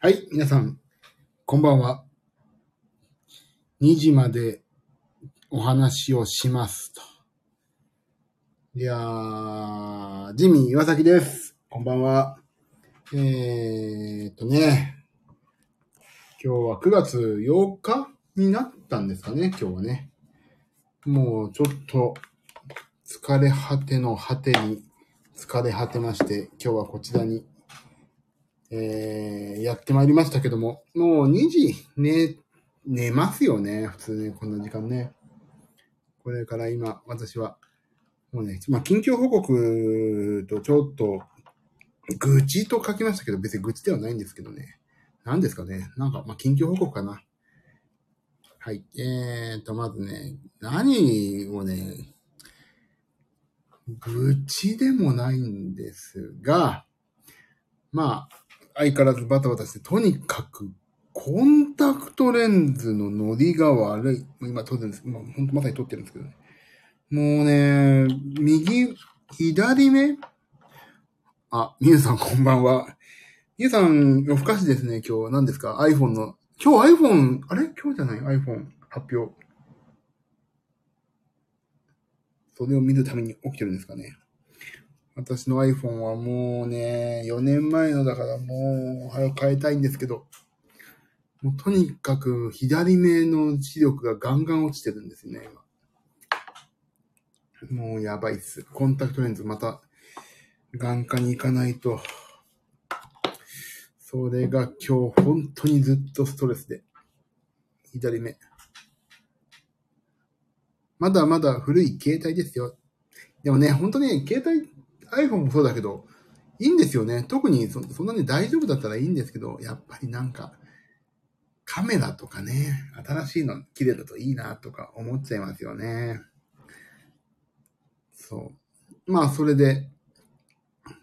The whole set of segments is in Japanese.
はい、皆さん、こんばんは。2時までお話をしますと。いやー、ジミー岩崎です。こんばんは。えーっとね、今日は9月8日になったんですかね、今日はね。もうちょっと疲れ果ての果てに疲れ果てまして、今日はこちらにえー、やってまいりましたけども、もう2時寝、寝ますよね。普通ね、こんな時間ね。これから今、私は、もうね、まあ、近況報告とちょっと、愚痴と書きましたけど、別に愚痴ではないんですけどね。何ですかね。なんか、まあ、近況報告かな。はい。えーと、まずね、何をね、愚痴でもないんですが、まあ、相変わらずバタバタして、とにかく、コンタクトレンズのノリが悪い。今撮ってるんです。今、本当まさに撮ってるんですけどね。もうね、右、左目？あ、みゆさんこんばんは。みゆさん、夜更かしですね、今日。何ですか ?iPhone の。今日 iPhone、あれ？今日じゃない ?iPhone 発表。それを見るために起きてるんですかね。私の iPhone はもうね、4年前のだからもう、早く変えたいんですけど、もうとにかく左目の視力がガンガン落ちてるんですね、今。もうやばいっす。コンタクトレンズまた眼科に行かないと。それが今日本当にずっとストレスで。左目。まだまだ古い携帯ですよ。でもね、本当に携帯 iPhone もそうだけど、いいんですよね。特にそそんなに大丈夫だったらいいんですけど、やっぱりなんか、カメラとかね、新しいの綺麗だといいなとか思っちゃいますよね。そう。まあ、それで、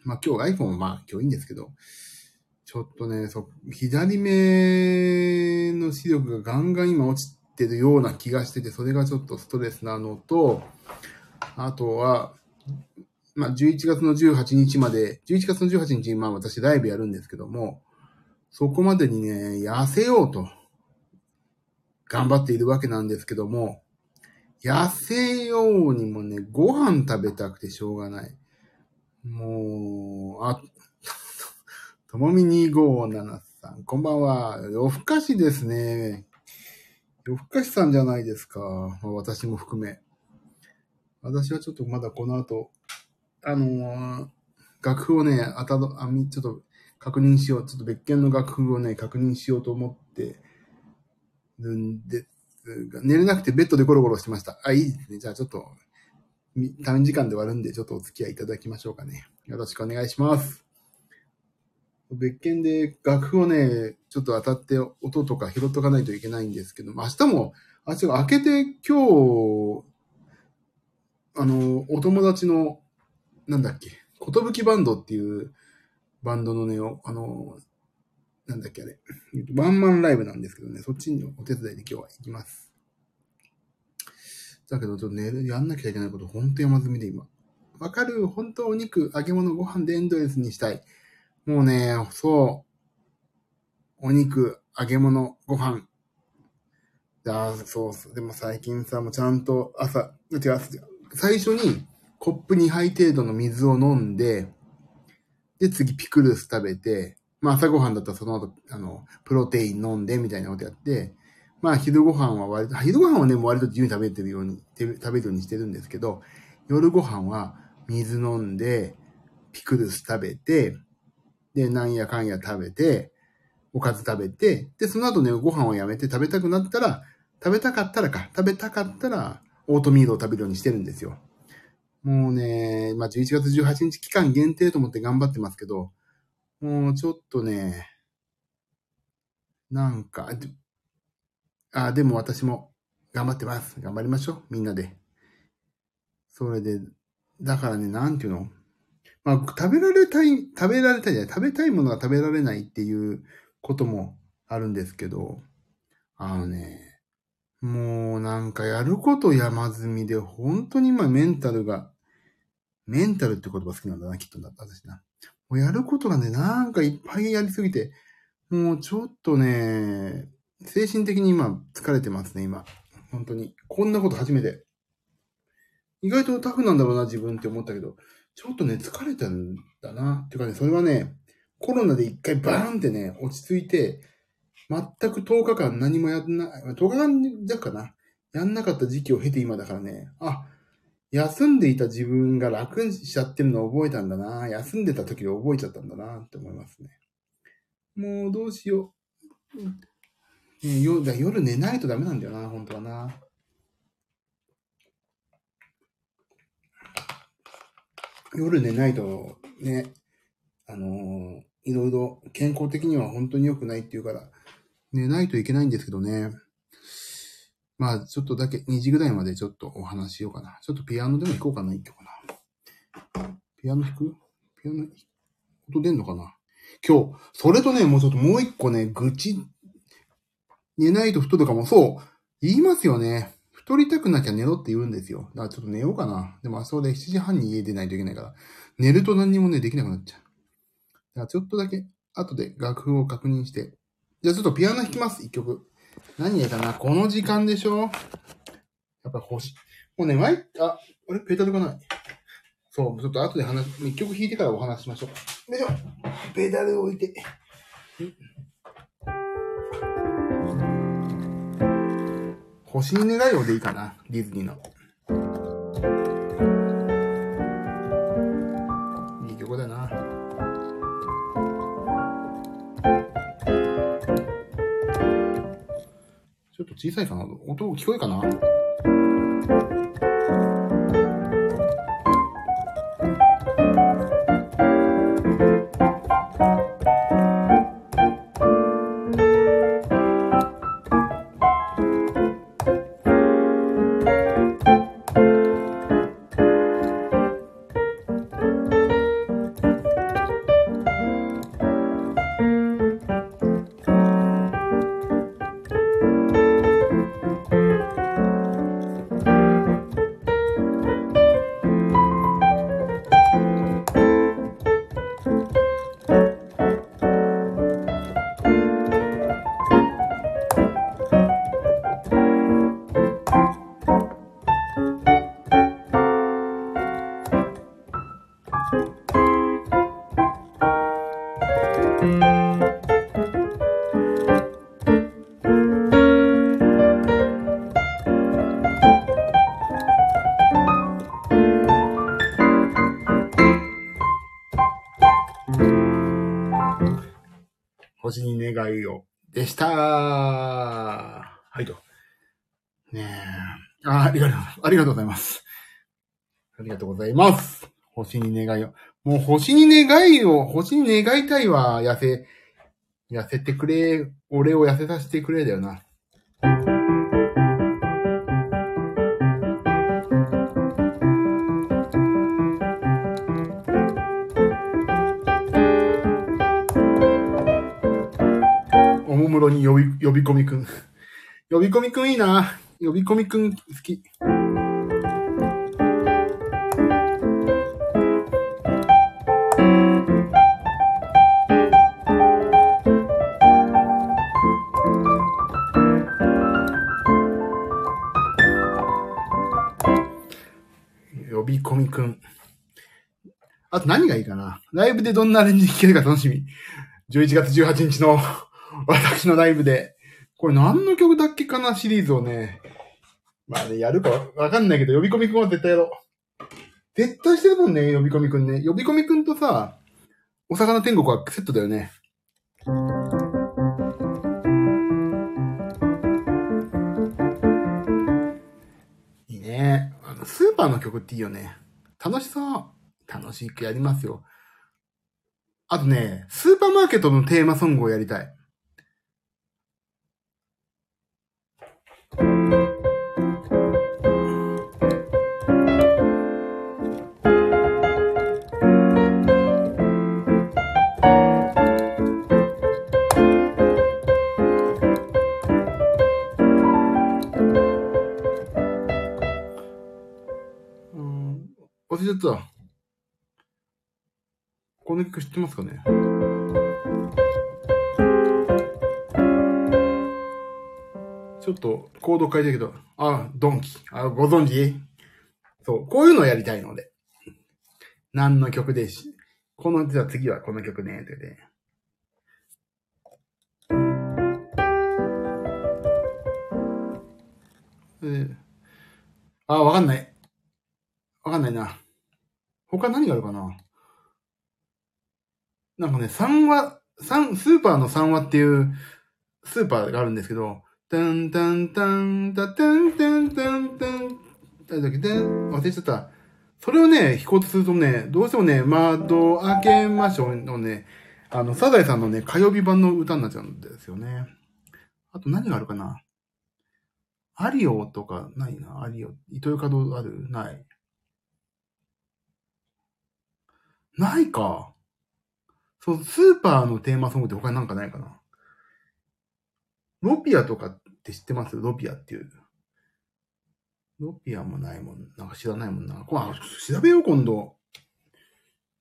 まあ今日 iPhone はまあ今日いいんですけど、ちょっとね、そう、左目の視力がガンガン今落ちてるような気がしてて、それがちょっとストレスなのと、あとは、まあ、11月の18日まで、11月の18日にまあ私ライブやるんですけども、そこまでにね、痩せようと、頑張っているわけなんですけども、痩せようにもね、ご飯食べたくてしょうがない。もう、あ、ともみ257さん、こんばんは。夜更かしですね。夜更かしさんじゃないですか。私も含め。私はちょっとまだこの後、あのー楽譜をね、あたど、あみ、ちょっと確認しよう。ちょっと別件の楽譜をね、確認しようと思ってるんで、寝れなくてベッドでゴロゴロしてました。あ、いいですね。じゃあちょっと、短時間で終わるんで、ちょっとお付き合いいただきましょうかね。よろしくお願いします。別件で楽譜をね、ちょっと当たって音とか拾っとかないといけないんですけど、明日も、あ、違う、開けて今日、あの、お友達の、なんだっけ、ことぶきバンドっていうバンドのね、あの、なんだっけあれ、ワンマンライブなんですけどね、そっちにお手伝いで今日は行きます。だけど、ちょっと寝る、やんなきゃいけないこと、ほんと山積みで今。わかる？本当お肉、揚げ物、ご飯でエンドレスにしたい。もうね、そう。お肉、揚げ物、ご飯。ああ、そうそう。でも最近さ、もうちゃんと朝、違う、最初にコップ2杯程度の水を飲んで、で、次ピクルス食べて、まあ朝ごはんだったらその後、あの、プロテイン飲んでみたいなことやって、まあ昼ご飯は割と、昼ご飯はね、割と自由に食べてるように、食べるようにしてるんですけど、夜ご飯は水飲んで、ピクルス食べて、で、なんやかんや食べて、おかず食べて、で、その後ね、ご飯をやめて食べたくなったら、食べたかったらか、食べたかったら、オートミールを食べるようにしてるんですよ。もうね、まあ、11月18日期間限定と思って頑張ってますけど、もうちょっとね、なんか、あ、でも私も頑張ってます。頑張りましょう。みんなで。それで、だからね、なんていうの？まあ、食べられたい、食べられたいじゃない、食べたいものが食べられないっていうこともあるんですけど、あのね、もうなんかやること山積みで、本当に今メンタルが、メンタルって言葉好きなんだな、きっとだ、私な。もうやることがね、なんかいっぱいやりすぎて、もうちょっとね、精神的に今疲れてますね、今。本当に。こんなこと初めて。意外とタフなんだろうな、自分って思ったけど、ちょっとね、疲れたんだな。っていうかね、それはね、コロナで一回バーンってね、落ち着いて、全く10日間何もやんな、10日間弱かな。やんなかった時期を経て今だからね、あ、休んでいた自分が楽にしちゃってるのを覚えたんだな。休んでた時で覚えちゃったんだなって思いますね。もうどうしよう。ね、夜夜寝ないとダメなんだよな、本当はな。夜寝ないとね、あのー、いろいろ健康的には本当に良くないっていうから、寝ないといけないんですけどね。まあ、ちょっとだけ、2時ぐらいまでちょっとお話しようかな。ちょっとピアノでも弾こうかな、一曲な。ピアノ弾く？ピアノ、音出んのかな？今日、それとね、もうちょっともう一個ね、愚痴、寝ないと太るかも、そう、言いますよね。太りたくなきゃ寝ろって言うんですよ。だからちょっと寝ようかな。でもあそこで7時半に家出ないといけないから、寝ると何にもね、できなくなっちゃう。だからちょっとだけ、後で楽譜を確認して。じゃあちょっとピアノ弾きます、一曲。何やかなこの時間でしょ？やっぱ欲しい。もうね、前、あ、あれ？ペダルがない。そう、ちょっと後で話、一曲弾いてからお話しましょう。よいしょ。ペダル置いて。星に願いをでいいかな。ディズニーの。ょっと小さいかな。音聞こえかな？星に願いを。でしたはいと。ねえ。あ、ありがとう、ありがとうございます。ありがとうございます。星に願いを。もう星に願いを、星に願いたいわ、痩せ、痩せてくれ、俺を痩せさせてくれだよな。室に呼び、呼び込みくん。呼び込みくんいいな。呼び込みくん好き。呼び込みくん。あと何がいいかなライブでどんなアレンジ聴けるか楽しみ。11月18日の 私のライブで、これ何の曲だっけかなシリーズをね、まあね、やるかわかんないけど、呼び込みくんは絶対やろう。絶対してるもんね、呼び込みくんね。呼び込みくんとさ、お魚天国はセットだよね。いいね。あの、スーパーの曲っていいよね。楽しそう。楽しくやりますよ。あとね、スーパーマーケットのテーマソングをやりたい。忘れちゃった。この曲知ってますかね？ちょっとコード変えたけど、あ、ドンキ。あ、ご存知？そう、こういうのをやりたいので。何の曲でし、この、じゃあ次はこの曲ね、って言。あ、わかんない。わかんないな。他何があるかな？なんかね、3話、三、スーパーの3話っていうスーパーがあるんですけど、タンタンタンタタンタンタンタン、タだけで、忘れちゃった。それをね、弾こうとするとね、どうしてもね、窓開けましょうのね、あの、サザエさんのね、火曜日版の歌になっちゃうんですよね。あと何があるかなアリオとかないな、アリオ。糸魚川あるない。ないか。そう、スーパーのテーマソングって他になんかないかな。ロピアとかって知ってます？ロピアっていう。ロピアもないもん。なんか知らないもんな。これ、調べよう、今度。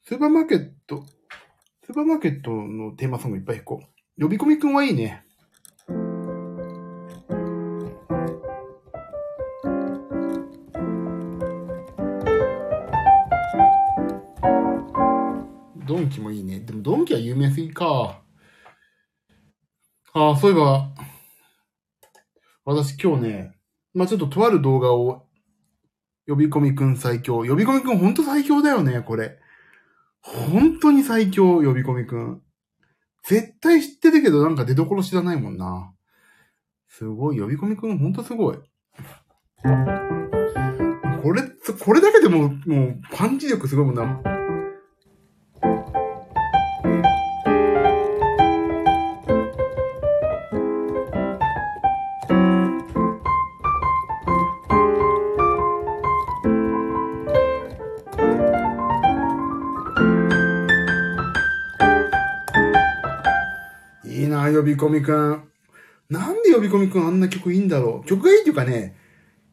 スーパーマーケット、スーパーマーケットのテーマソングいっぱい弾こう。呼び込みくんはいいね。ドンキもいいね。でもドンキは有名すぎか。ああ、そういえば、私今日ね、まあ、ちょっととある動画を、呼び込みくん最強。呼び込みくんほんと最強だよね、これ。本当に最強、呼び込みくん。絶対知ってるけどなんか出所知らないもんな。すごい、呼び込みくんほんとすごい。これ、これだけでも、もう、パンチ力すごいもんな。び込みくん。なんで呼び込みくんあんな曲いいんだろう。曲がいいっていうかね、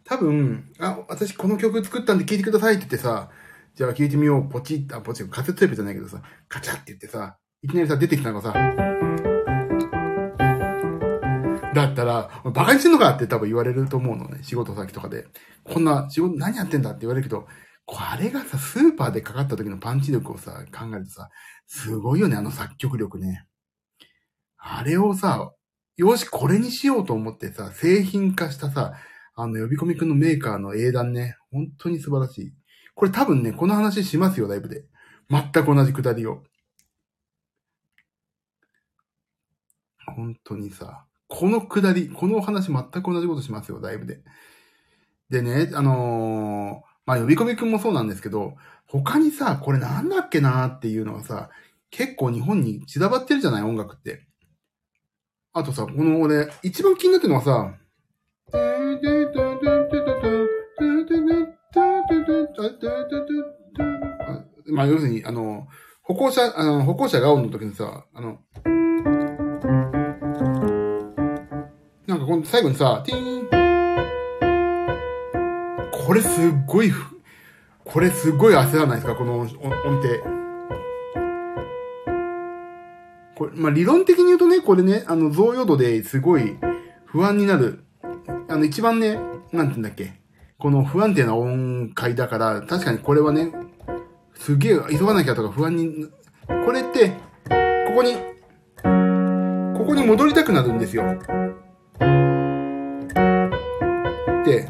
多分、あ、私この曲作ったんで聴いてくださいって言ってさ、じゃあ聴いてみよう、ポチッ、あ、ポチッ、カセットテープじゃないけどさ、カチャって言ってさ、いきなりさ、出てきたのがさ、だったら、バカにしてんのかって多分言われると思うのね、仕事先とかで。こんな仕事何やってんだって言われるけど、あれがさ、スーパーでかかった時のパンチ力をさ、考えるとさ、すごいよね、あの作曲力ね。あれをさ、よし、これにしようと思ってさ、製品化したさ、あの、呼び込みくんのメーカーの英断ね、本当に素晴らしい。これ多分ね、この話しますよ、ライブで。全く同じくだりを。本当にさ、このくだり、このお話全く同じことしますよ、ライブで。でね、あのー、まあ、呼び込みくんもそうなんですけど、他にさ、これなんだっけなーっていうのがさ、結構日本に散らばってるじゃない、音楽って。あとさ、この俺、一番気になってるのはさ、まあ、要するに、あの、歩行者、あの、歩行者が青の時にさ、あの、なんかこの最後にさ、ティーン、これすっごい、これすっごい焦らないですか？この音程。これ、まあ、理論的に言うとね、これね、あの、贈与度ですごい不安になる。あの、一番ね、なんて言うんだっけ。この不安定な音階だから、確かにこれはね、すげえ急がなきゃとか不安に、これって、ここに、ここに戻りたくなるんですよ。で、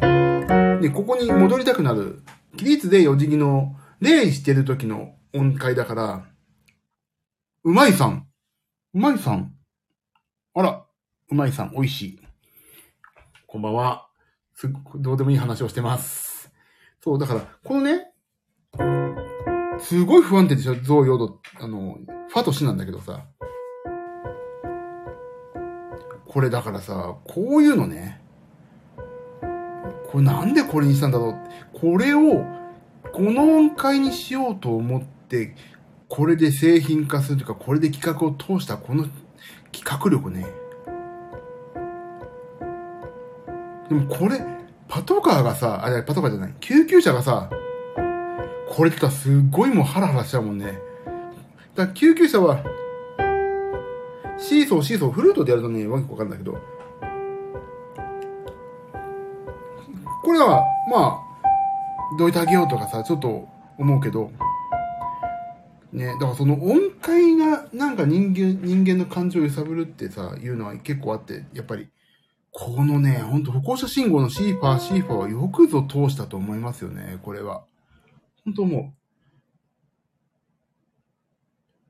で、ここに戻りたくなる。起立で四次の、礼してる時の音階だから、うまいさん。うまいさん。あら、うまいさん、美味しい。こんばんは。すどうでもいい話をしてます。そう、だから、このね、すごい不安定でしょ増用度、あの、ファとシなんだけどさ。これだからさ、こういうのね、これなんでこれにしたんだろうこれを、この音階にしようと思って、これで製品化するというか、これで企画を通したこの企画力ね。でもこれ、パトカーがさ、あれ、パトカーじゃない、救急車がさ、これってさ、すっごいもうハラハラしちゃうもんね。だから救急車は、シーソー、シーソー、フルートでやるとね、わけわかんないけど、これは、まあ、どいてあげようとかさ、ちょっと思うけど、ね、だからその音階がなんか人間、人間の感情を揺さぶるってさ、いうのは結構あって、やっぱり、このね、ほんと歩行者信号のシーファー、シーファーはよくぞ通したと思いますよね、これは。本当思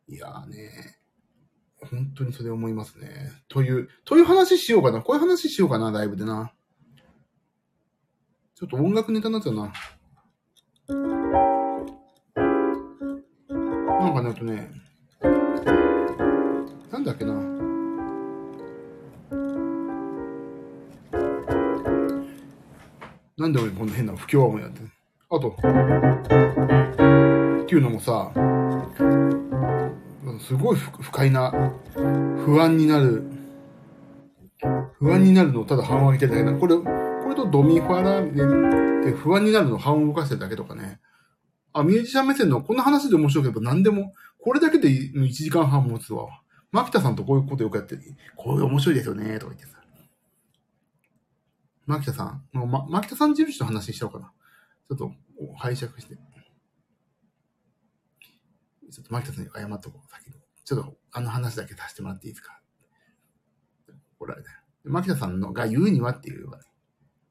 う。いやーね、本当にそれ思いますね。という、という話しようかな。こういう話しようかな、ライブでな。ちょっと音楽ネタになっちゃうな。なんかね、あとね、なんだっけな。なんで俺こんな変な不協和音やってあと、っていうのもさ、すごい不快な、不安になる、不安になるのをただ半音上げてるだけだ。これ、これとドミファラで不安になるのを半音動かしてるだけとかね。あ、ミュージシャン目線のこんな話で面白ければ何でも、これだけで1時間半持つわ。牧田さんとこういうことよくやってる。こういう面白いですよね、とか言ってさ。牧田さん、もう、ま、牧田さん印の話しちゃおうかな。ちょっと、拝借して。ちょっと牧田さんに謝っとこう、先に。ちょっと、あの話だけさせてもらっていいですか？怒られたよ。牧田さんのが言うにはっていうのがね、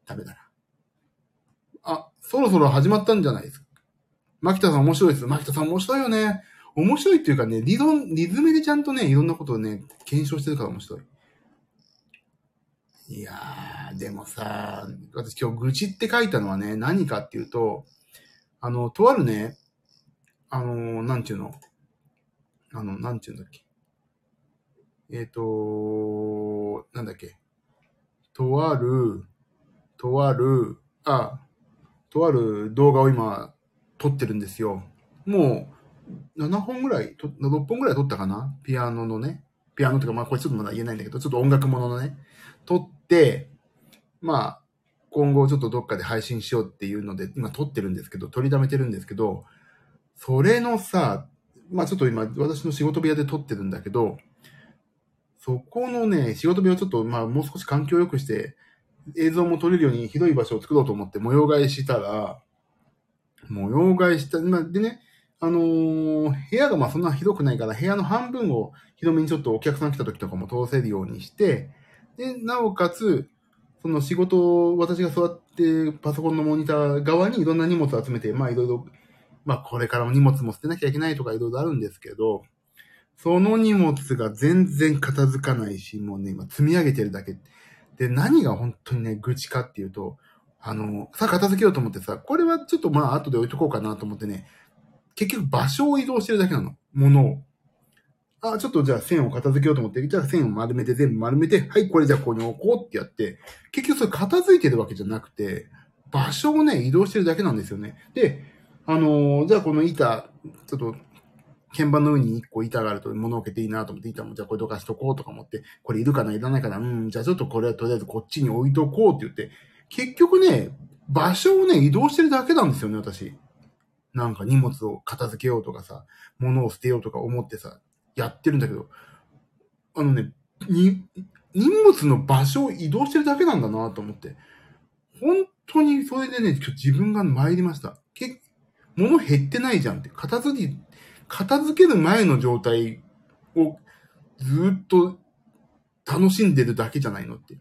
ダメだな。あ、そろそろ始まったんじゃないですか。牧田さん面白いです。牧田さん面白いよね。面白いっていうかね、リゾン、リズムでちゃんとね、いろんなことをね、検証してるから面白い。いやー、でもさ、私今日愚痴って書いたのはね、何かっていうと、あの、とあるね、あの、なんちゅうの、あの、なんちゅうんだっけ。えっ、ー、と、なんだっけ。とある、とある、あ、とある動画を今撮ってるんですよ。もう、7本ぐらい、6本ぐらい撮ったかな？ピアノのね。ピアノとか、まあこれちょっとまだ言えないんだけど、ちょっと音楽もののね、撮って、まあ、今後ちょっとどっかで配信しようっていうので、今撮ってるんですけど、取りだめてるんですけど、それのさ、まあちょっと今、私の仕事部屋で撮ってるんだけど、そこのね、仕事部屋をちょっと、まあもう少し環境を良くして、映像も撮れるように広い場所を作ろうと思って模様替えしたら、模様替えした、ま、でね、あのー、部屋がまあそんなひどくないから、部屋の半分を広めにちょっとお客さん来た時とかも通せるようにして、で、なおかつ、その仕事を私が座ってパソコンのモニター側にいろんな荷物を集めて、まあいろいろ、まあこれからも荷物も捨てなきゃいけないとかいろいろあるんですけど、その荷物が全然片付かないし、もうね、今積み上げてるだけ。で、何が本当にね、愚痴かっていうと、あの、さあ、片付けようと思ってさ、これはちょっとまあ後で置いとこうかなと思ってね、結局場所を移動してるだけなの。ものを。あ、ちょっとじゃあ線を片付けようと思って、じゃあ線を丸めて全部丸めて、はい、これじゃあここに置こうってやって、結局それ片付いてるわけじゃなくて、場所をね、移動してるだけなんですよね。で、あのー、じゃあこの板、ちょっと、鍵盤の上に一個板があると物置けていいなと思って、板もじゃあこれどかしとこうとか思って、これいるかないらないかなうん、じゃあちょっとこれはとりあえずこっちに置いとこうって言って、結局ね、場所をね、移動してるだけなんですよね、私。なんか荷物を片付けようとかさ、物を捨てようとか思ってさ、やってるんだけど、あのね、に、荷物の場所を移動してるだけなんだなと思って。本当にそれでね、今日自分が参りました。け、物減ってないじゃんって。片付け、片付ける前の状態をずっと楽しんでるだけじゃないのって。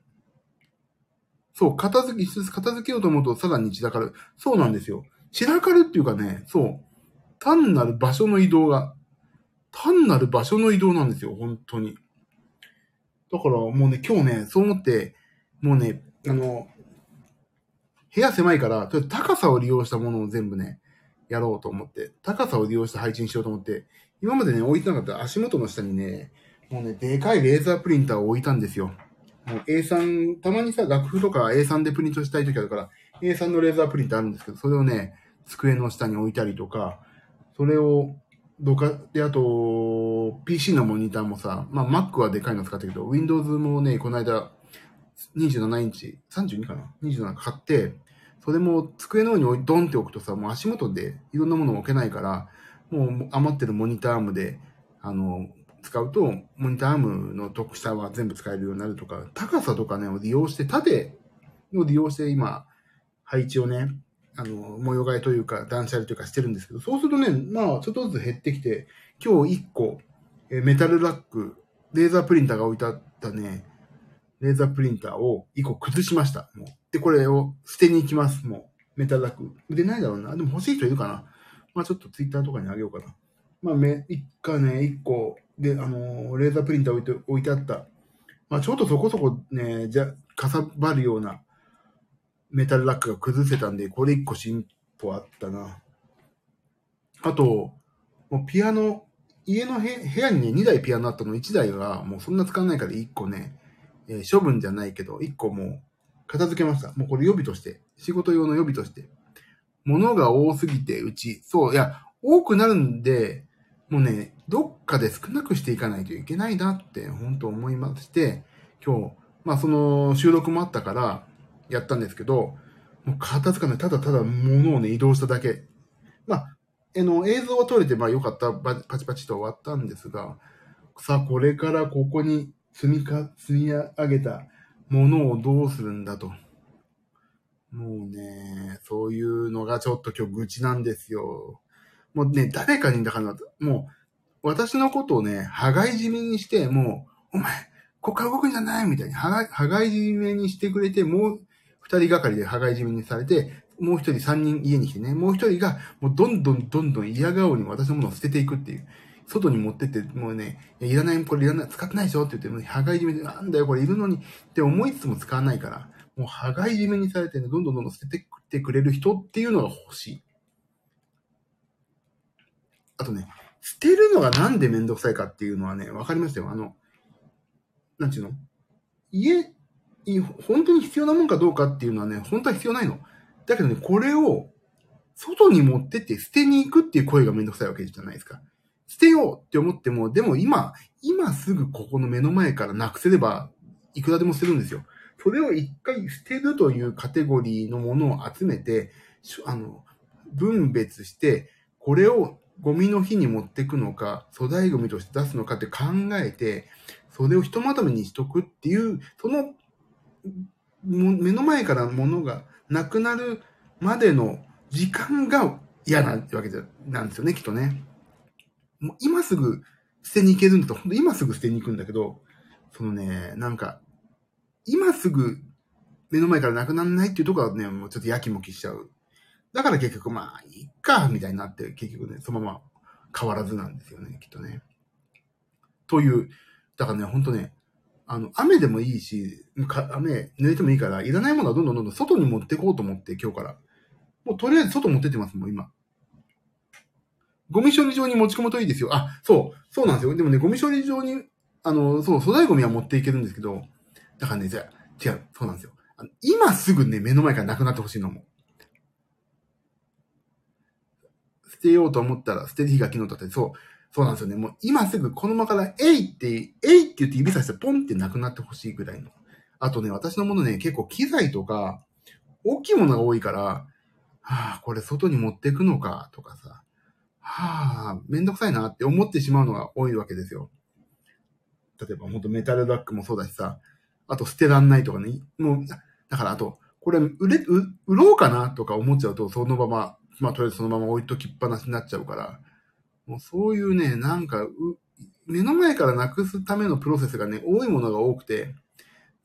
そう、片付け、一つ片付けようと思うとさらに散らかる。そうなんですよ。散らかるっていうかね、そう。単なる場所の移動が、単なる場所の移動なんですよ、本当に。だからもうね、今日ね、そう思って、もうね、あの、部屋狭いから、とりあえず高さを利用したものを全部ね、やろうと思って、高さを利用して配置にしようと思って、今までね、置いてなかった足元の下にね、もうね、でかいレーザープリンターを置いたんですよ。A3、たまにさ、楽譜とか A3 でプリントしたい時あるから、A3 のレーザープリントあるんですけど、それをね、机の下に置いたりとか、それを、どか、で、あと、PC のモニターもさ、まあ Mac はでかいの使ったけど、Windows もね、この間、27インチ、32かな ?27 買って、それも机の上に置いドンって置くとさ、もう足元でいろんなものを置けないから、もう余ってるモニターアームで、あの、使うと、モニターアームの特殊は全部使えるようになるとか、高さとかね、を利用して、縦を利用して今、配置をね、あの、模様替えというか、断捨離というかしてるんですけど、そうするとね、まあ、ちょっとずつ減ってきて、今日1個、えメタルラック、レーザープリンターが置いてあったね、レーザープリンターを1個崩しました。もうで、これを捨てに行きます。もう、メタルラック。売れないだろうな。でも欲しい人いるかな。まあちょっとツイッターとかにあげようかな。まあめ、一回ね、1個で、あの、レーザープリンター置いて、置いてあった。まあちょっとそこそこね、じゃ、かさばるようなメタルラックが崩せたんで、これ1個進歩あったな。あと、もうピアノ、家の部屋にね、2台ピアノあったの、1台はもうそんな使わないから1個ね、えー、処分じゃないけど、1個もう片付けました。もうこれ予備として、仕事用の予備として。物が多すぎて、うち、そう、いや、多くなるんで、もうね、どっかで少なくしていかないといけないなって、本当思いまして、今日、まあその収録もあったからやったんですけど、もう片付かない。ただただ物をね、移動しただけ。まあ、あの、映像は撮れて、まあよかった。パチパチと終わったんですが、さあ、これからここに積みか、積み上げたものをどうするんだと。もうね、そういうのがちょっと今日愚痴なんですよ。もうね、誰かに、だから、もう、私のことをね、羽交い締めにして、もう、お前、ここから動くんじゃない？みたいに、羽交い締めにしてくれて、もう二人がかりで羽交い締めにされて、もう一人三人家に来てね、もう一人が、もうどんどんどんどん嫌顔に私のものを捨てていくっていう。外に持ってって、もうね、いらない、これいらない、使ってないでしょ？って言って、羽交い締めで、なんだよ、これいるのにって思いつつも使わないから、もう羽交い締めにされてね、どんどんどんどん捨ててくれる人っていうのが欲しい。あとね、捨てるのがなんでめんどくさいかっていうのはね、わかりますよ。あの、なんちゅうの？家、本当に必要なもんかどうかっていうのはね、本当は必要ないの。だけどね、これを外に持ってって捨てに行くっていう声がめんどくさいわけじゃないですか。捨てようって思っても、でも今、今すぐここの目の前からなくせれば、いくらでも捨てるんですよ。それを一回捨てるというカテゴリーのものを集めて、あの、分別して、これをゴミの日に持ってくのか、粗大ゴミとして出すのかって考えて、それをひとまとめにしとくっていう、その、目の前からものがなくなるまでの時間が嫌なわけじゃなんですよね、きっとね。もう今すぐ捨てに行けるんだと、本当今すぐ捨てに行くんだけど、そのね、なんか、今すぐ目の前からなくならないっていうところはね、もうちょっとやきもきしちゃう。だから結局まあ、いっか、みたいになって、結局ね、そのまま変わらずなんですよね、きっとね。という、だからね、ほんとね、あの、雨でもいいし、雨、濡れてもいいから、いらないものはどんどんどんどん外に持ってこうと思って、今日から。もうとりあえず外持ってってますもん、今。ゴミ処理場に持ち込むといいですよ。あ、そう、そうなんですよ。でもね、ゴミ処理場に、あの、そう、粗大ゴミは持っていけるんですけど、だからね、じゃ違う、そうなんですよ。今すぐね、目の前からなくなってほしいのも。捨てようと思ったら、捨てる日が昨日だったり、そう、そうなんですよね。もう今すぐこのままから、えいって、えいって言って指さしてポンってなくなってほしいぐらいの。あとね、私のものね、結構機材とか、大きいものが多いから、はあ、これ外に持っていくのか、とかさ。はあ、めんどくさいなって思ってしまうのが多いわけですよ。例えば、ほんとメタルダックもそうだしさ、あと捨てらんないとかね。もう、だからあと、これ売れ、売ろうかなとか思っちゃうと、そのまま、まあとりあえずそのまま置いときっぱなしになっちゃうから、もうそういうね、なんか、目の前からなくすためのプロセスがね、多いものが多くて、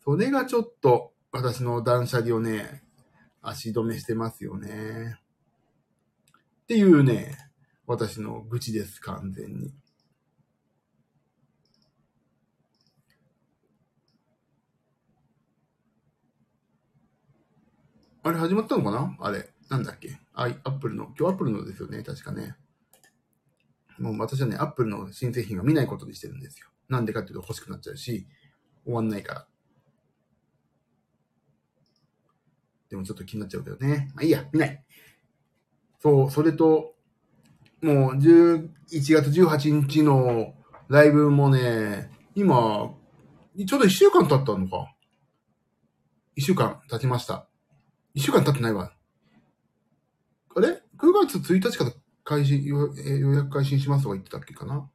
それがちょっと私の断捨離をね、足止めしてますよね。っていうね、私の愚痴です、完全に。あれ始まったのかな？あれ。なんだっけ？アイ、アップルの、今日アップルのですよね、確かね。もう私はね、アップルの新製品は見ないことにしてるんですよ。なんでかっていうと欲しくなっちゃうし、終わんないから。でもちょっと気になっちゃうけどね。まあいいや、見ない。そう、それと、もう11月18日のライブもね、今、ちょうど1週間経ったのか。1週間経ちました。1週間経ってないわ。あれ ?9 月1日から開始予、約開始しますとか言ってたっけかな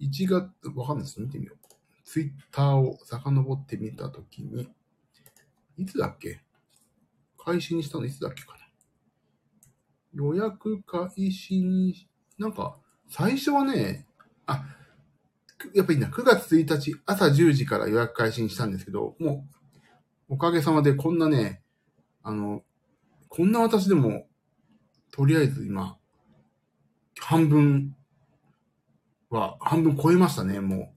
?1 月、わかんないです。見てみよう。ツイッターを遡ってみたときに、いつだっけ？開始にしたのいつだっけかな？予約開始に、なんか、最初はね、あ、やっぱりな、9月1日朝10時から予約開始にしたんですけど、もう、おかげさまでこんなね、あの、こんな私でも、とりあえず今、半分は、半分超えましたね、も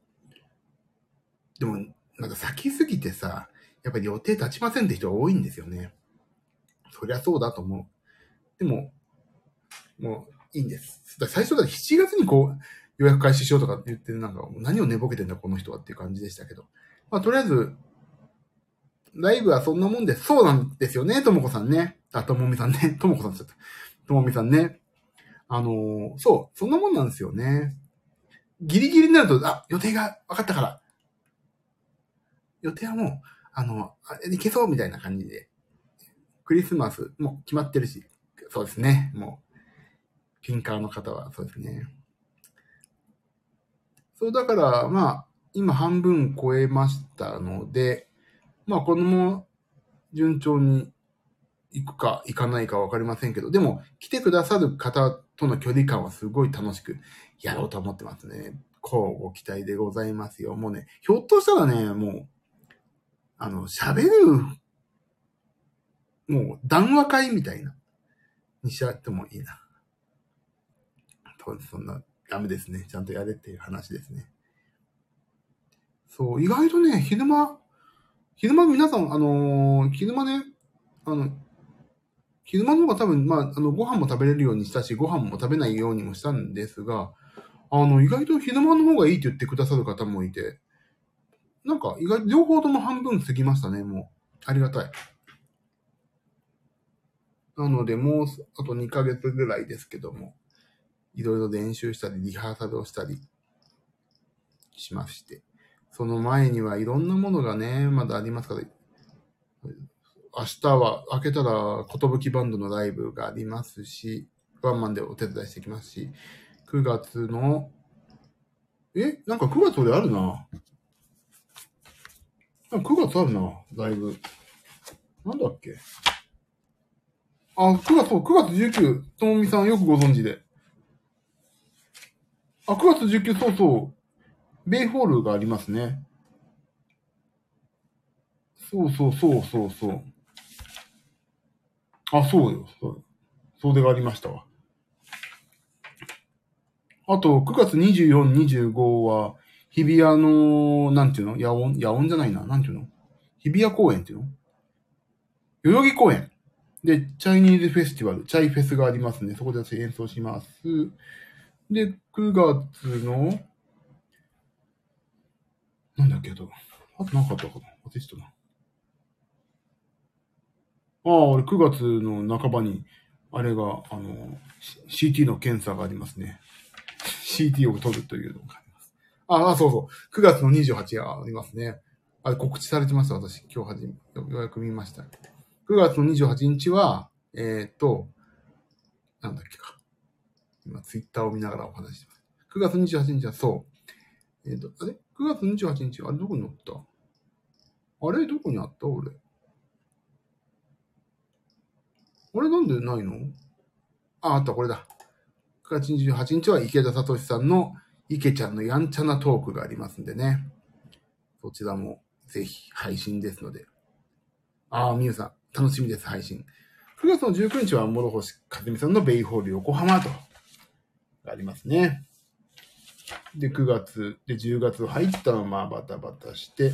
う。でも、なんか先すぎてさ、やっぱり予定立ちませんって人が多いんですよね。そりゃそうだと思う。でも、もういいんです。最初だから7月にこう、予約開始しようとかって言って、なんか何を寝ぼけてんだこの人はっていう感じでしたけど。まあとりあえず、ライブはそんなもんで。そうなんですよね、ともこさんね。あ、ともみさんね。ともこさんちゃった。ともみさんね。あのー、そう、そんなもんなんですよね。ギリギリになると、あ、予定が分かったから。予定はもう、あの、あれ、いけそうみたいな感じで。クリスマスも決まってるし。そうですね。もう、ピンカーの方はそうですね。そう、だから、まあ、今半分超えましたので、まあ、このも順調に行くか行かないかわかりませんけど、でも、来てくださる方との距離感はすごい楽しくやろうと思ってますね。こうご期待でございますよ。もうね、ひょっとしたらね、もう、あの、喋る、もう談話会みたいな、にしちゃってもいいな。そんな、ダメですね。ちゃんとやれっていう話ですね。そう、意外とね、昼間、昼間皆さん、あのー、昼間ね、あの、昼間の方が多分、まあ、あの、ご飯も食べれるようにしたし、ご飯も食べないようにもしたんですが、あの、意外と昼間の方がいいって言ってくださる方もいて、なんか、意外、両方とも半分過ぎましたね、もう。ありがたい。なので、もう、あと2ヶ月ぐらいですけども、いろいろ練習したり、リハーサルをしたりしまして、その前にはいろんなものがね、まだありますから、明日は、明けたら、ことぶきバンドのライブがありますし、ワンマンでお手伝いしてきますし、9月の、え？なんか9月俺あるな。9月あるな、ライブ。なんだっけ？あ、9月、そう、9月19、ともみさんよくご存知で。あ、9月19、そうそう。ベイホールがありますね。そうそうそうそうそう。あ、そうよ。そう。そうでがありましたわ。あと、9月24、25は、日比谷の、なんていうの？野音野音じゃないな。なんていうの？日比谷公園っていうの？代々木公園。で、チャイニーズフェスティバル、チャイフェスがありますね。そこで私演奏します。で、9月の、なんだっけど、あとなかったかな？忘れてたな。ああ、俺9月の半ばに、あれが、あの、CT の検査がありますね。CT を取るというのが。ああ、そうそう。9月の28がありますね。あれ告知されてました、私。今日はじめ、ようやく見ました。9月の28日は、えっ、と、なんだっけか。今、ツイッターを見ながらお話してます。9月28日はそう。えっ、と、あれ ?9 月28日、あれどこにおった？あれ？どこにあった？俺。あれなんでないの？あ、あった、これだ。9月28日は池田聡さんの池ちゃんのやんちゃなトークがありますんでね。そちらもぜひ配信ですので。ああ、みゆさん、楽しみです、配信。9月の19日は諸星和美さんのベイホール横浜と、ありますね。で、9月、で、10月入ったのまあバタバタして、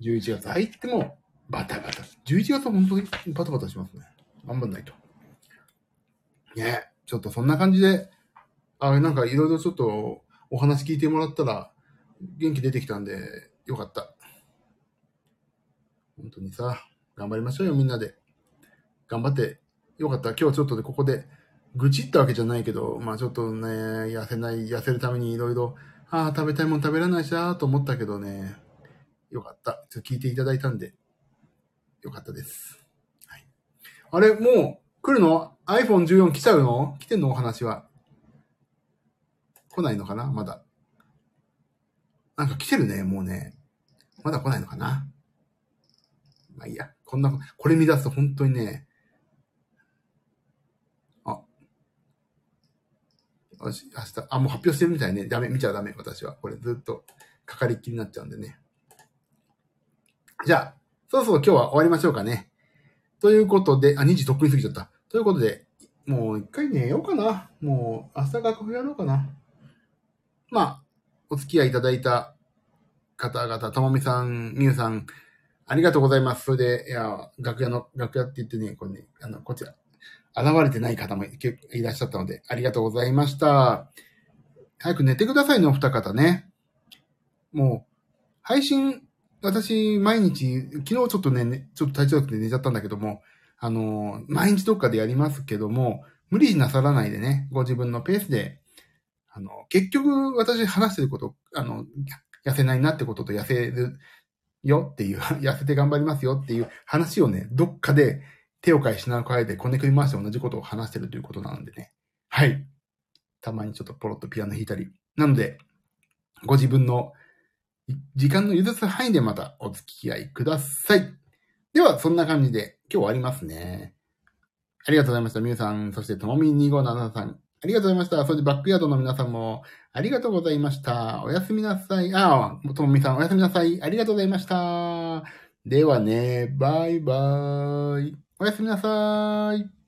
11月入ってもバタバタ。11月は本当にバタバタしますね。頑張んないと。ねちょっとそんな感じで、あれなんかいろいろちょっとお話聞いてもらったら元気出てきたんで、よかった。本当にさ、頑張りましょうよ、みんなで。頑張って、よかった。今日はちょっとでここで、愚痴ったわけじゃないけど、まあちょっとね、痩せない、痩せるためにいろいろ、ああ、食べたいもん食べられないしなと思ったけどね、よかった。ちょっと聞いていただいたんで、よかったです。あれ、もう来るの ?iPhone14 来ちゃうの？来てんの？お話は。来ないのかな？まだ。なんか来てるね、もうね。まだ来ないのかな？まあいいや。こんな、これ見出すと本当にね、あ、よし、明日、あ、もう発表してるみたいね。ダメ、見ちゃダメ、私は。これずっと、かかりっきりになっちゃうんでね。じゃあ、そろそろ今日は終わりましょうかね。ということで、あ、2時とっくに過ぎちゃった。ということで、もう一回寝ようかな。もう、明日学やろうかな。まあ、お付き合いいただいた方々、ともみさん、みゆさん、ありがとうございます。それで、いや、楽屋の、楽屋って言ってね、これね、あの、こちら、現れてない方もいらっしゃったので、ありがとうございました。早く寝てくださいね、お二方ね。もう、配信、私、毎日、昨日ちょっとね、ちょっと体調悪くて寝ちゃったんだけども、あの、毎日どっかでやりますけども、無理なさらないでね、ご自分のペースで、あの、結局、私話してること、あの、痩せないなってことと痩せるよっていう、痩せて頑張りますよっていう話をね、どっかで手を変え品を変えてこねくり回して同じことを話してるということなのでね。はい。たまにちょっとポロッとピアノ弾いたり。なので、ご自分の時間の許す範囲でまたお付き合いください。では、そんな感じで今日終わりますね。ありがとうございました。みゆさん、そしてともみ257さん、ありがとうございました。そしてバックヤードの皆さんも、ありがとうございました。おやすみなさい。ああ、ともみさん、おやすみなさい。ありがとうございました。ではね、バイバーイ。おやすみなさい。